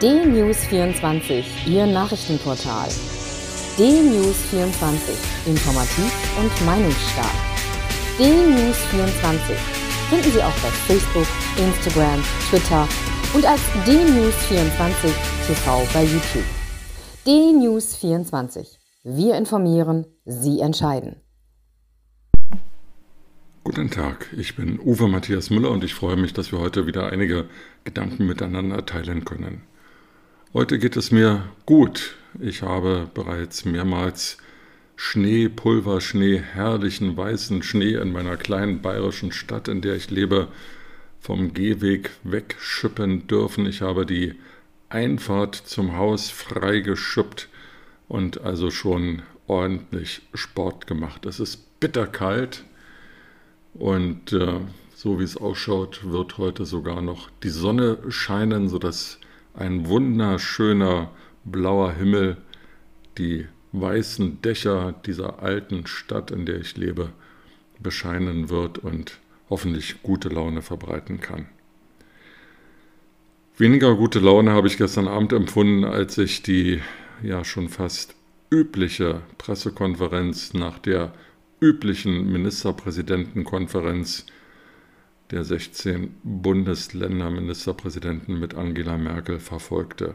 D-News24, Ihr Nachrichtenportal. D-News24, informativ und meinungsstark. D-News24 finden Sie auch bei Facebook, Instagram, Twitter und als D-News24 TV bei YouTube. D-News24. Wir informieren, Sie entscheiden. Guten Tag, ich bin Uwe Matthias Müller und ich freue mich, dass wir heute wieder einige Gedanken miteinander teilen können. Heute geht es mir gut. Ich habe bereits mehrmals Schnee, Pulverschnee, herrlichen weißen Schnee in meiner kleinen bayerischen Stadt, in der ich lebe, vom Gehweg wegschippen dürfen. Ich habe die Einfahrt zum Haus freigeschippt und also schon ordentlich Sport gemacht. Es ist bitterkalt und äh, so wie es ausschaut, wird heute sogar noch die Sonne scheinen, sodass ein wunderschöner blauer Himmel die weißen Dächer dieser alten Stadt, in der ich lebe, bescheinen wird und hoffentlich gute Laune verbreiten kann. Weniger gute Laune habe ich gestern Abend empfunden, als ich die ja schon fast übliche Pressekonferenz nach der üblichen Ministerpräsidentenkonferenz der 16 Bundesländerministerpräsidenten mit Angela Merkel verfolgte.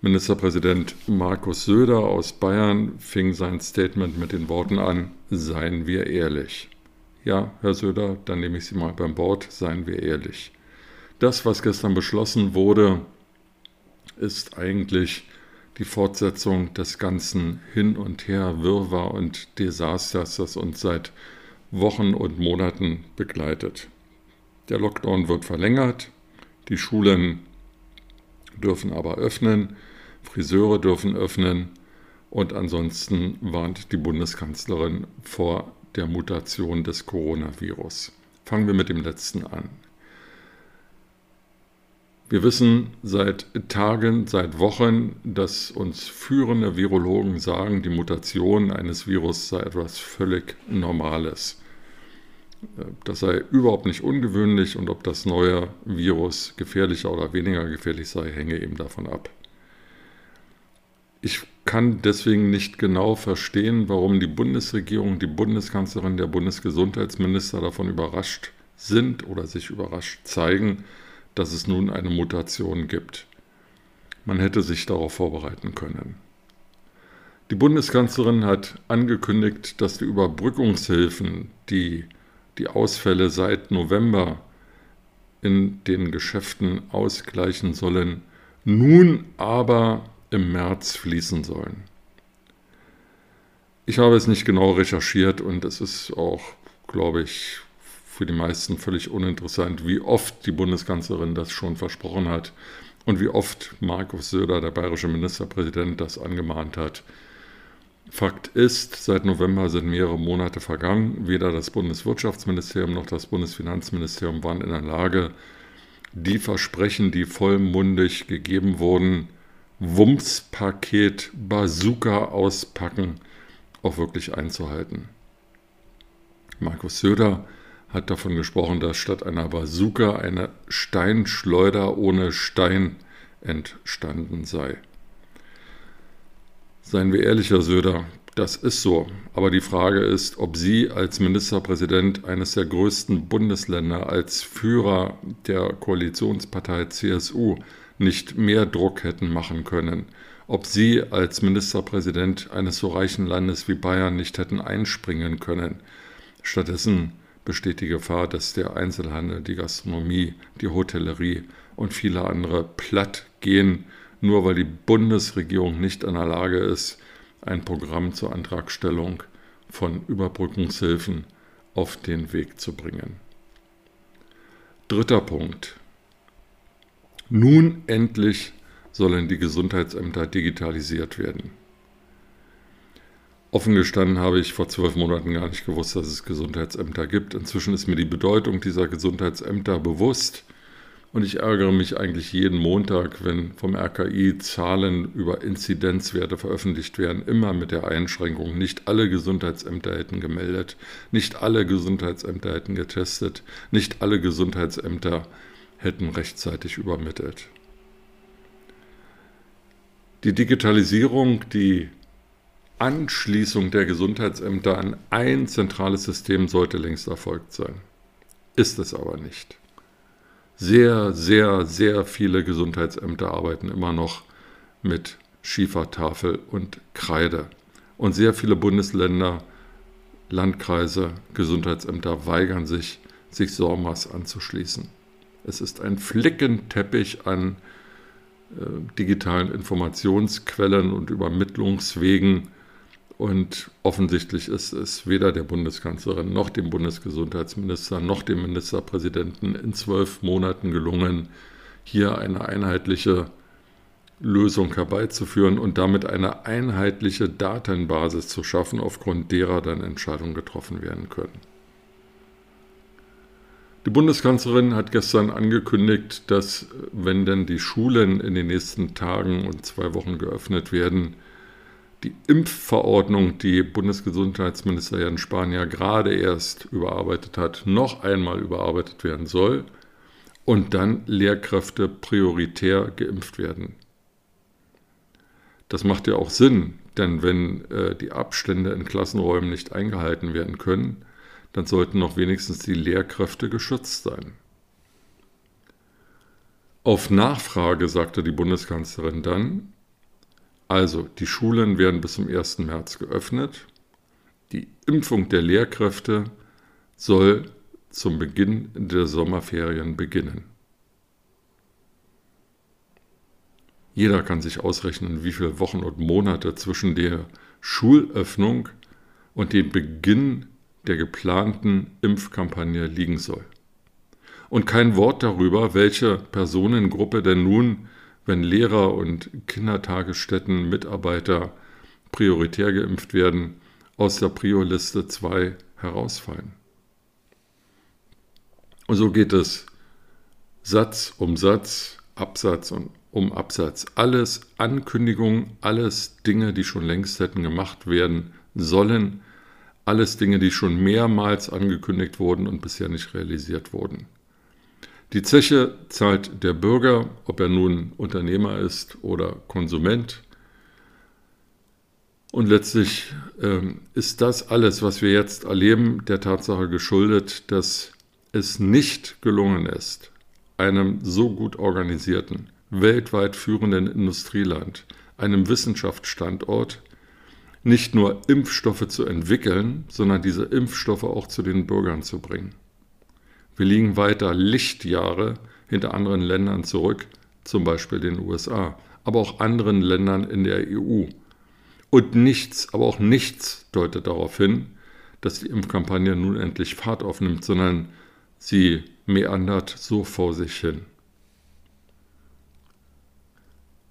Ministerpräsident Markus Söder aus Bayern fing sein Statement mit den Worten an, seien wir ehrlich. Ja, Herr Söder, dann nehme ich Sie mal beim Wort, seien wir ehrlich. Das, was gestern beschlossen wurde, ist eigentlich die Fortsetzung des ganzen Hin und Her, Wirrwarr und Desasters, das uns seit Wochen und Monaten begleitet. Der Lockdown wird verlängert, die Schulen dürfen aber öffnen, Friseure dürfen öffnen und ansonsten warnt die Bundeskanzlerin vor der Mutation des Coronavirus. Fangen wir mit dem letzten an. Wir wissen seit Tagen, seit Wochen, dass uns führende Virologen sagen, die Mutation eines Virus sei etwas völlig Normales. Das sei überhaupt nicht ungewöhnlich und ob das neue Virus gefährlicher oder weniger gefährlich sei, hänge eben davon ab. Ich kann deswegen nicht genau verstehen, warum die Bundesregierung, die Bundeskanzlerin, der Bundesgesundheitsminister davon überrascht sind oder sich überrascht zeigen, dass es nun eine Mutation gibt. Man hätte sich darauf vorbereiten können. Die Bundeskanzlerin hat angekündigt, dass die Überbrückungshilfen, die die Ausfälle seit November in den Geschäften ausgleichen sollen, nun aber im März fließen sollen. Ich habe es nicht genau recherchiert und es ist auch, glaube ich, für die meisten völlig uninteressant, wie oft die Bundeskanzlerin das schon versprochen hat und wie oft Markus Söder, der bayerische Ministerpräsident, das angemahnt hat. Fakt ist, seit November sind mehrere Monate vergangen. Weder das Bundeswirtschaftsministerium noch das Bundesfinanzministerium waren in der Lage, die Versprechen, die vollmundig gegeben wurden, Wumms-Paket Bazooka auspacken, auch wirklich einzuhalten. Markus Söder hat davon gesprochen, dass statt einer Bazooka eine Steinschleuder ohne Stein entstanden sei. Seien wir ehrlich, Herr Söder, das ist so. Aber die Frage ist, ob Sie als Ministerpräsident eines der größten Bundesländer, als Führer der Koalitionspartei CSU nicht mehr Druck hätten machen können, ob Sie als Ministerpräsident eines so reichen Landes wie Bayern nicht hätten einspringen können. Stattdessen besteht die Gefahr, dass der Einzelhandel, die Gastronomie, die Hotellerie und viele andere platt gehen, nur weil die Bundesregierung nicht in der Lage ist, ein Programm zur Antragstellung von Überbrückungshilfen auf den Weg zu bringen. Dritter Punkt. Nun endlich sollen die Gesundheitsämter digitalisiert werden. Offen gestanden habe ich vor zwölf Monaten gar nicht gewusst, dass es Gesundheitsämter gibt. Inzwischen ist mir die Bedeutung dieser Gesundheitsämter bewusst. Und ich ärgere mich eigentlich jeden Montag, wenn vom RKI Zahlen über Inzidenzwerte veröffentlicht werden, immer mit der Einschränkung, nicht alle Gesundheitsämter hätten gemeldet, nicht alle Gesundheitsämter hätten getestet, nicht alle Gesundheitsämter hätten rechtzeitig übermittelt. Die Digitalisierung, die Anschließung der Gesundheitsämter an ein zentrales System sollte längst erfolgt sein. Ist es aber nicht. Sehr, sehr, sehr viele Gesundheitsämter arbeiten immer noch mit Schiefertafel und Kreide. Und sehr viele Bundesländer, Landkreise, Gesundheitsämter weigern sich, sich SORMAS anzuschließen. Es ist ein Flickenteppich an äh, digitalen Informationsquellen und Übermittlungswegen. Und offensichtlich ist es weder der Bundeskanzlerin noch dem Bundesgesundheitsminister noch dem Ministerpräsidenten in zwölf Monaten gelungen, hier eine einheitliche Lösung herbeizuführen und damit eine einheitliche Datenbasis zu schaffen, aufgrund derer dann Entscheidungen getroffen werden können. Die Bundeskanzlerin hat gestern angekündigt, dass wenn denn die Schulen in den nächsten Tagen und zwei Wochen geöffnet werden, die Impfverordnung, die Bundesgesundheitsminister Jan Spahn gerade erst überarbeitet hat, noch einmal überarbeitet werden soll und dann Lehrkräfte prioritär geimpft werden. Das macht ja auch Sinn, denn wenn äh, die Abstände in Klassenräumen nicht eingehalten werden können, dann sollten noch wenigstens die Lehrkräfte geschützt sein. Auf Nachfrage sagte die Bundeskanzlerin dann, also die Schulen werden bis zum 1. März geöffnet, die Impfung der Lehrkräfte soll zum Beginn der Sommerferien beginnen. Jeder kann sich ausrechnen, wie viele Wochen und Monate zwischen der Schulöffnung und dem Beginn der geplanten Impfkampagne liegen soll. Und kein Wort darüber, welche Personengruppe denn nun, wenn Lehrer und Kindertagesstätten Mitarbeiter prioritär geimpft werden, aus der Prio-Liste 2 herausfallen. Und so geht es Satz um Satz, Absatz um Absatz. Alles Ankündigungen, alles Dinge, die schon längst hätten gemacht werden sollen, alles Dinge, die schon mehrmals angekündigt wurden und bisher nicht realisiert wurden. Die Zeche zahlt der Bürger, ob er nun Unternehmer ist oder Konsument. Und letztlich ähm, ist das alles, was wir jetzt erleben, der Tatsache geschuldet, dass es nicht gelungen ist, einem so gut organisierten, weltweit führenden Industrieland, einem Wissenschaftsstandort, nicht nur Impfstoffe zu entwickeln, sondern diese Impfstoffe auch zu den Bürgern zu bringen. Wir liegen weiter Lichtjahre hinter anderen Ländern zurück, zum Beispiel den USA, aber auch anderen Ländern in der EU. Und nichts, aber auch nichts deutet darauf hin, dass die Impfkampagne nun endlich Fahrt aufnimmt, sondern sie meandert so vor sich hin.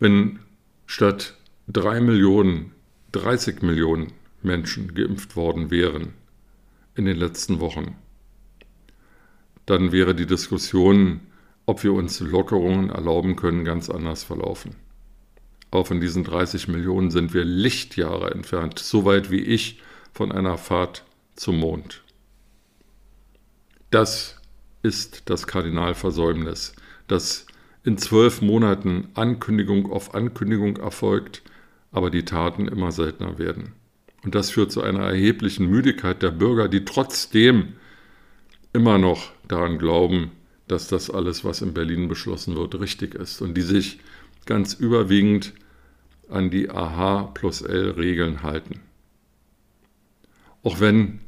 Wenn statt drei Millionen 30 Millionen Menschen geimpft worden wären in den letzten Wochen, dann wäre die Diskussion, ob wir uns Lockerungen erlauben können, ganz anders verlaufen. Auch von diesen 30 Millionen sind wir Lichtjahre entfernt, so weit wie ich von einer Fahrt zum Mond. Das ist das Kardinalversäumnis, dass in zwölf Monaten Ankündigung auf Ankündigung erfolgt, aber die Taten immer seltener werden. Und das führt zu einer erheblichen Müdigkeit der Bürger, die trotzdem immer noch daran glauben, dass das alles, was in Berlin beschlossen wird, richtig ist und die sich ganz überwiegend an die AH plus L Regeln halten. Auch wenn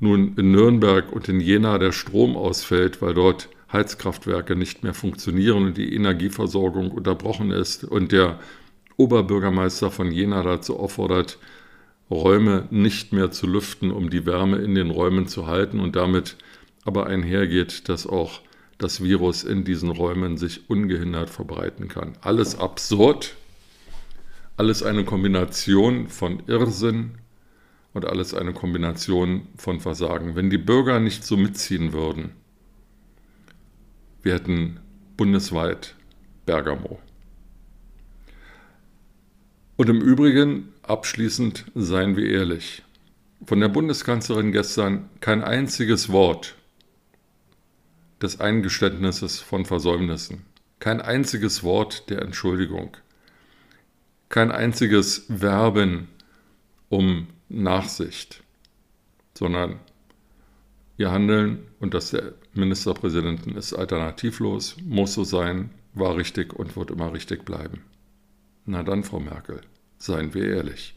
nun in Nürnberg und in Jena der Strom ausfällt, weil dort Heizkraftwerke nicht mehr funktionieren und die Energieversorgung unterbrochen ist und der Oberbürgermeister von Jena dazu auffordert, Räume nicht mehr zu lüften, um die Wärme in den Räumen zu halten und damit aber einhergeht, dass auch das Virus in diesen Räumen sich ungehindert verbreiten kann. Alles absurd, alles eine Kombination von Irrsinn und alles eine Kombination von Versagen. Wenn die Bürger nicht so mitziehen würden, wir hätten bundesweit Bergamo. Und im Übrigen, abschließend seien wir ehrlich, von der Bundeskanzlerin gestern kein einziges Wort des Eingeständnisses von Versäumnissen, kein einziges Wort der Entschuldigung, kein einziges Werben um Nachsicht, sondern ihr Handeln und das der Ministerpräsidenten ist alternativlos, muss so sein, war richtig und wird immer richtig bleiben. Na dann, Frau Merkel, seien wir ehrlich.